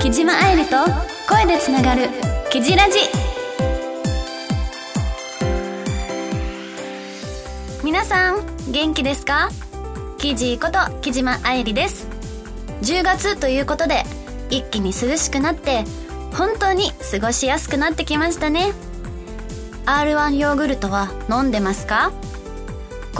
木島愛理と声でつながる「キジラジ」皆さん元気ですか？キジこと木島愛理です。10月ということで一気に涼しくなって本当に過ごしやすくなってきましたね。R1 ヨーグルトは飲んでますか？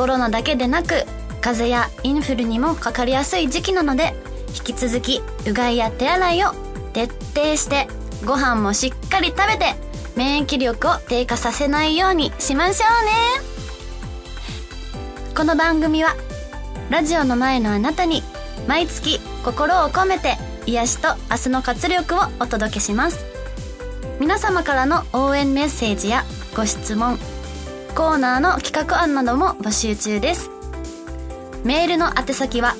コロナだけでなく風邪やインフルにもかかりやすい時期なので引き続きうがいや手洗いを徹底してご飯もしっかり食べて免疫力を低下させないようにしましょうね。この番組はラジオの前のあなたに毎月心を込めて癒しと明日の活力をお届けします。皆様からの応援メッセージやご質問コーナーの企画案なども募集中です。メールの宛先は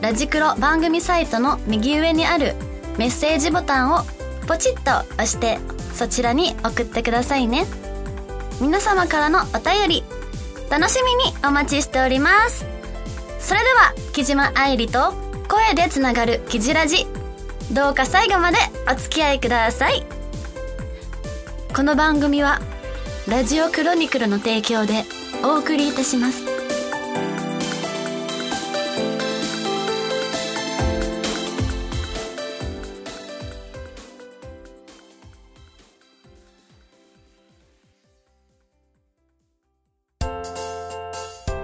ラジクロ番組サイトの右上にあるメッセージボタンをポチッと押してそちらに送ってくださいね。皆様からのお便り楽しみにお待ちしております。それでは木島愛理と声でつながるキジラジどうか最後までお付き合いください。この番組はラジオクロニクルの提供でお送りいたします。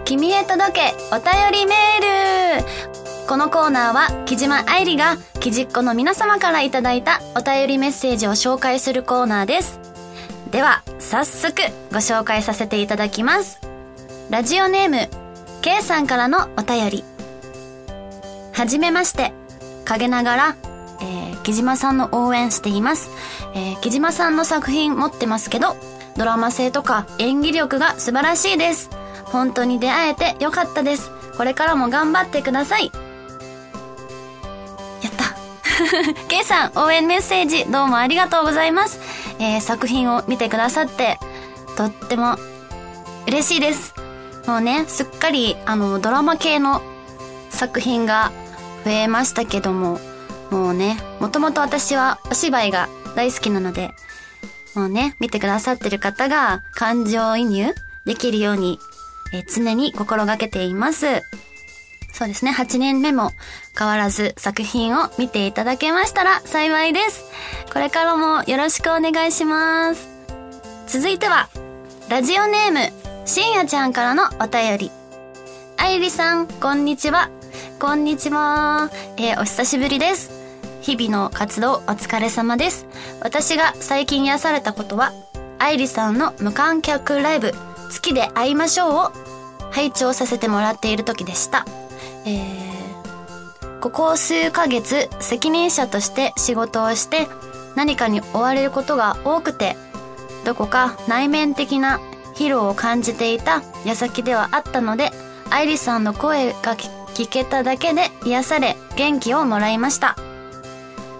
君へ届けお便りメール。このコーナーは木島愛理が木じっ子の皆様からいただいたお便りメッセージを紹介するコーナーです。では早速ご紹介させていただきます。ラジオネーム K さんからのお便り。はじめまして。陰ながら、えー、木島さんの応援しています、えー、木島さんの作品持ってますけどドラマ性とか演技力が素晴らしいです。本当に出会えてよかったです。これからも頑張ってください。やった。K さん応援メッセージどうもありがとうございます。えー、作品を見てくださって、とっても嬉しいです。もうね、すっかり、あの、ドラマ系の作品が増えましたけども、もうね、もともと私はお芝居が大好きなので、もうね、見てくださってる方が感情移入できるように、え、常に心がけています。そうですね、8年目も変わらず作品を見ていただけましたら幸いです。これからもよろしくお願いします。続いては、ラジオネーム、しんやちゃんからのお便り。あいりさん、こんにちは。こんにちは。えー、お久しぶりです。日々の活動お疲れ様です。私が最近癒されたことは、愛理さんの無観客ライブ、月で会いましょうを拝聴させてもらっている時でした。えー、ここ数ヶ月責任者として仕事をして何かに追われることが多くてどこか内面的な疲労を感じていた矢先ではあったので愛理さんの声が聞けただけで癒され元気をもらいました。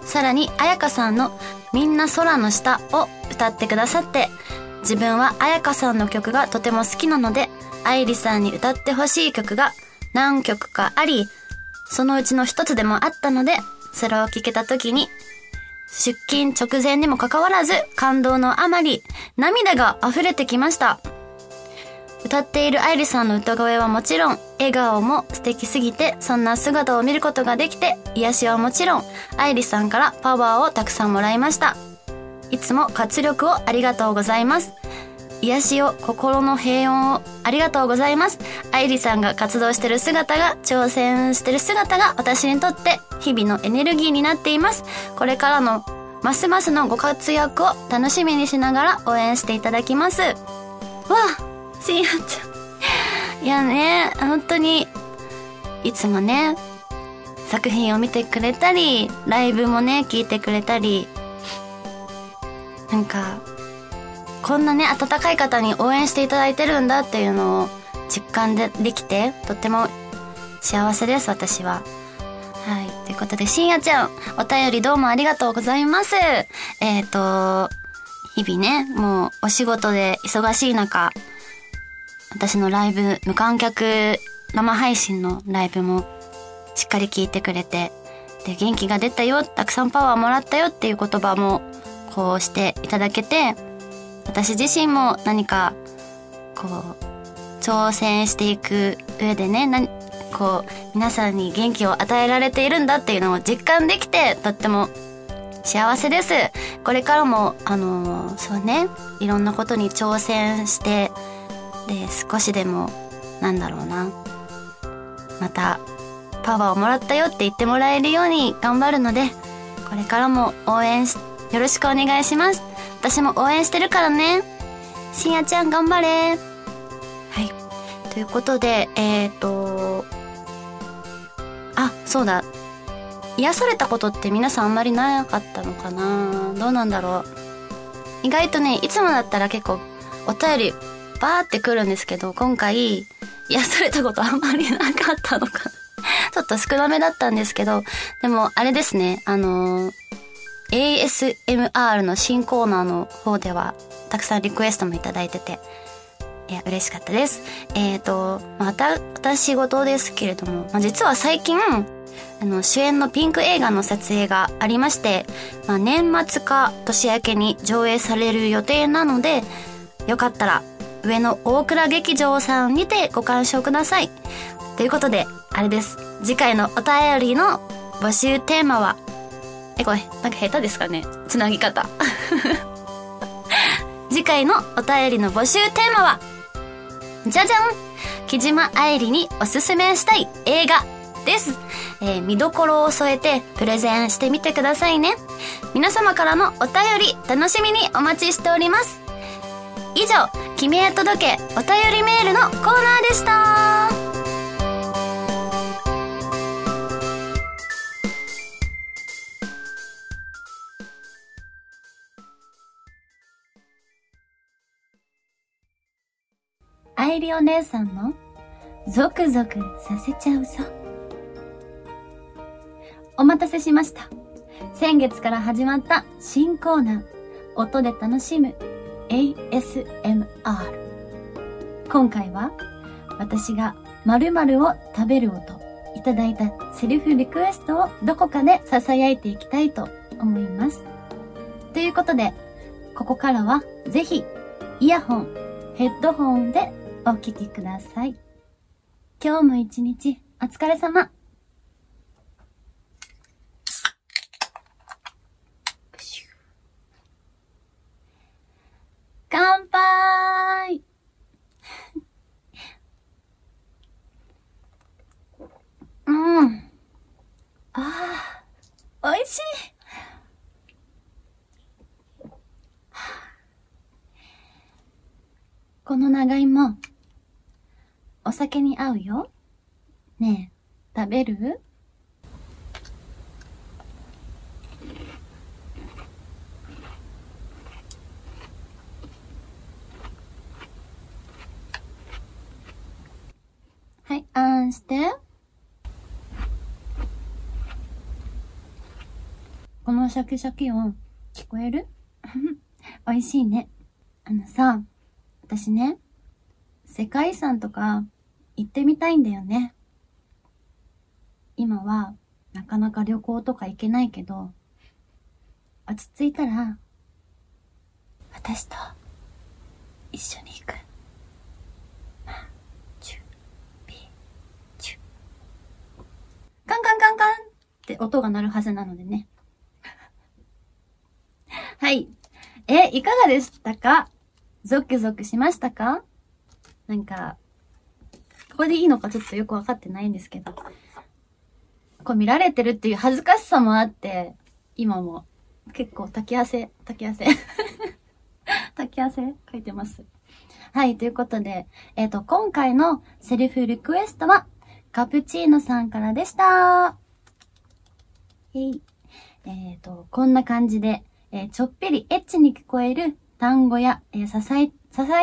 さらに彩香さんの「みんな空の下」を歌ってくださって自分は彩香さんの曲がとても好きなので愛理さんに歌ってほしい曲が何曲かあり、そのうちの一つでもあったので、それを聞けた時に、出勤直前にもかかわらず、感動のあまり、涙が溢れてきました。歌っている愛理さんの歌声はもちろん、笑顔も素敵すぎて、そんな姿を見ることができて、癒しはもちろん、愛理さんからパワーをたくさんもらいました。いつも活力をありがとうございます。癒しを、心の平穏をありがとうございます。愛理さんが活動してる姿が、挑戦してる姿が私にとって日々のエネルギーになっています。これからのますますのご活躍を楽しみにしながら応援していただきます。わあ、しんやちゃん。いやね、本当に、いつもね、作品を見てくれたり、ライブもね、聞いてくれたり、なんか、こんなね、温かい方に応援していただいてるんだっていうのを実感でできて、とっても幸せです、私は。はい。ということで、しんやちゃん、お便りどうもありがとうございます。えっ、ー、と、日々ね、もうお仕事で忙しい中、私のライブ、無観客生配信のライブもしっかり聞いてくれて、で、元気が出たよ、たくさんパワーもらったよっていう言葉もこうしていただけて、私自身も何か、こう、挑戦していく上でね、なこう、皆さんに元気を与えられているんだっていうのを実感できて、とっても幸せです。これからも、あのー、そうね、いろんなことに挑戦して、で、少しでも、なんだろうな、また、パワーをもらったよって言ってもらえるように頑張るので、これからも応援して、よろしくお願いします。私も応援してるからね。しんやちゃん頑張れ。はい。ということで、えっ、ー、と、あ、そうだ。癒されたことって皆さんあんまりなかったのかな？どうなんだろう？意外とね、いつもだったら結構お便りバーってくるんですけど、今回癒されたことあんまりなかったのか。ちょっと少なめだったんですけど、でもあれですね、あの ASMR の新コーナーの方では、たくさんリクエストもいただいてて、いや、嬉しかったです。えっ、ー、と、また、私事ですけれども、まあ、実は最近、あの、主演のピンク映画の撮影がありまして、まあ、年末か年明けに上映される予定なので、よかったら、上野大倉劇場さんにてご鑑賞ください。ということで、あれです。次回のお便りの募集テーマは、え、これ、なんか下手ですかね？つなぎ方。次回のお便りの募集テーマは、じゃじゃん木島愛理におすすめしたい映画です。えー、見どころを添えてプレゼンしてみてくださいね。皆様からのお便り楽しみにお待ちしております。以上、君へ届けお便りメールのコーナーでした。愛理お姉さんの？ゾクゾクさせちゃうぞ。お待たせしました。先月から始まった新コーナー、音で楽しむ ASMR。今回は、私が〇〇を食べる音、いただいたセルフリクエストをどこかで囁いていきたいと思います。ということで、ここからはぜひ、イヤホン、ヘッドホンでお聴きください。今日も一日お疲れ様。乾杯うん。ああ、美味しい。この長芋、お酒に合うよ。ねえ、食べる？はい、あんして。このシャキシャキ音、聞こえる？美味しいね。あのさ、私ね、世界遺産とか行ってみたいんだよね。今はなかなか旅行とか行けないけど、落ち着いたら、私と一緒に行く。まあ、チュ、ピ、チュ。カンカンカンカンって音が鳴るはずなのでね。はい。え、いかがでしたか？ゾクゾクしましたか？なんか、ここでいいのかちょっとよくわかってないんですけど、こう見られてるっていう恥ずかしさもあって、今も結構炊き汗、炊き汗炊き汗 書いてます。はい、ということで、えっ、ー、と、今回のセリフリクエストは、カプチーノさんからでした。えい。えっ、ー、と、こんな感じで、えー、ちょっぴりエッチに聞こえる単語や、え、支え、支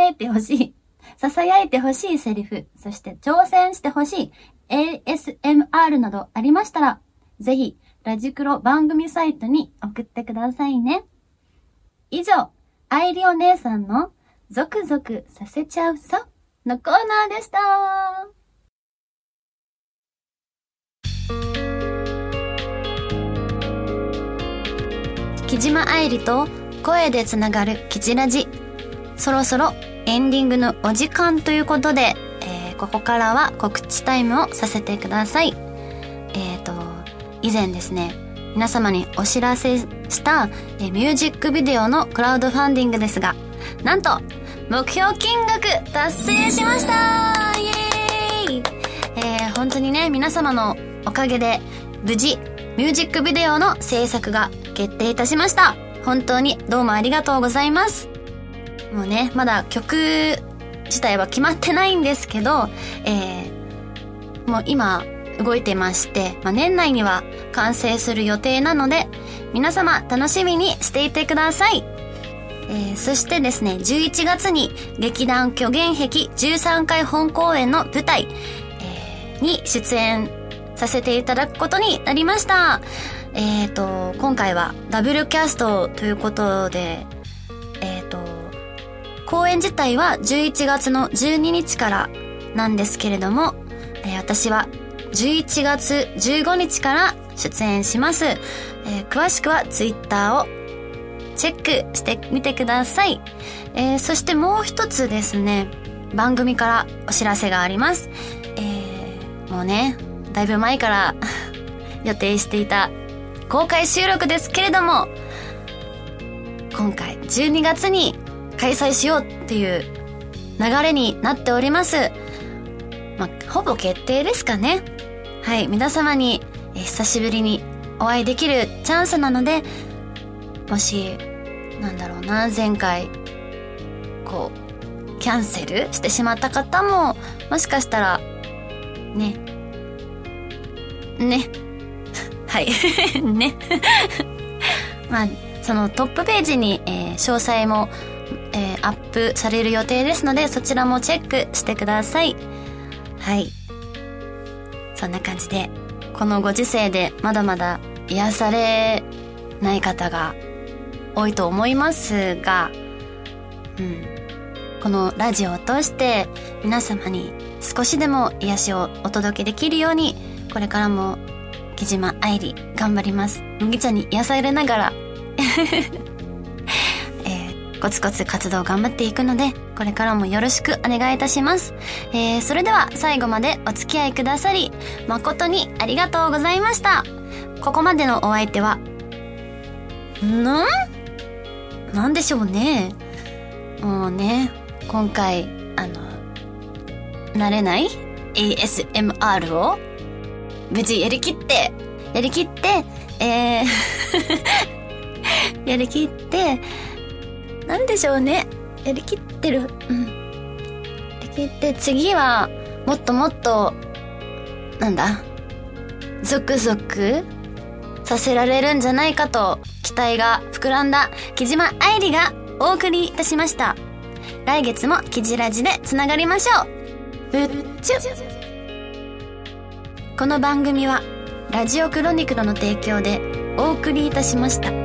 えてほしい囁いてほしいセリフ、そして挑戦してほしい ASMR などありましたら、ぜひ、ラジクロ番組サイトに送ってくださいね。以上、愛理お姉さんのゾクゾクさせちゃうぞのコーナーでした木島愛理と声でつながるキジラジ。そろそろエンディングのお時間ということで、えー、ここからは告知タイムをさせてください。えっ、ー、と、以前ですね、皆様にお知らせした、え、ミュージックビデオのクラウドファンディングですが、なんと、目標金額達成しましたイエーイえー、本当にね、皆様のおかげで、無事、ミュージックビデオの制作が決定いたしました。本当にどうもありがとうございます。もうね、まだ曲自体は決まってないんですけど、えー、もう今動いてまして、まあ、年内には完成する予定なので、皆様楽しみにしていてください。えー、そしてですね、11月に劇団虚言壁13回本公演の舞台、えー、に出演させていただくことになりました。えっ、ー、と、今回はダブルキャストということで、公演自体は11月の12日からなんですけれども、えー、私は11月15日から出演します。えー、詳しくは Twitter をチェックしてみてください。えー、そしてもう一つですね、番組からお知らせがあります。えー、もうね、だいぶ前から 予定していた公開収録ですけれども、今回12月に開催しようっていう流れになっております。まあ、ほぼ決定ですかね。はい、皆様にえ久しぶりにお会いできるチャンスなので、もし、なんだろうな、前回、こう、キャンセルしてしまった方も、もしかしたら、ね、ね、はい、ね。まあ、そのトップページに、えー、詳細も、えー、アップされる予定ですので、そちらもチェックしてください。はい。そんな感じで、このご時世でまだまだ癒されない方が多いと思いますが、うん。このラジオを通して皆様に少しでも癒しをお届けできるように、これからも木島愛理頑張ります。麦茶に癒されながら、コツコツ活動頑張っていくので、これからもよろしくお願いいたします。えー、それでは最後までお付き合いくださり、誠にありがとうございました。ここまでのお相手は、ん？なんでしょうね。もうね、今回、あの、慣れない ASMR を無事やりきって、やりきって、えー やりきって、なんでしょうね。やりきってる。うん。やりきって、次は、もっともっと、なんだ、ゾクゾクさせられるんじゃないかと期待が膨らんだ木島愛理がお送りいたしました。来月もキジラジでつながりましょう。ぶっちゅこの番組はラジオクロニクルの提供でお送りいたしました。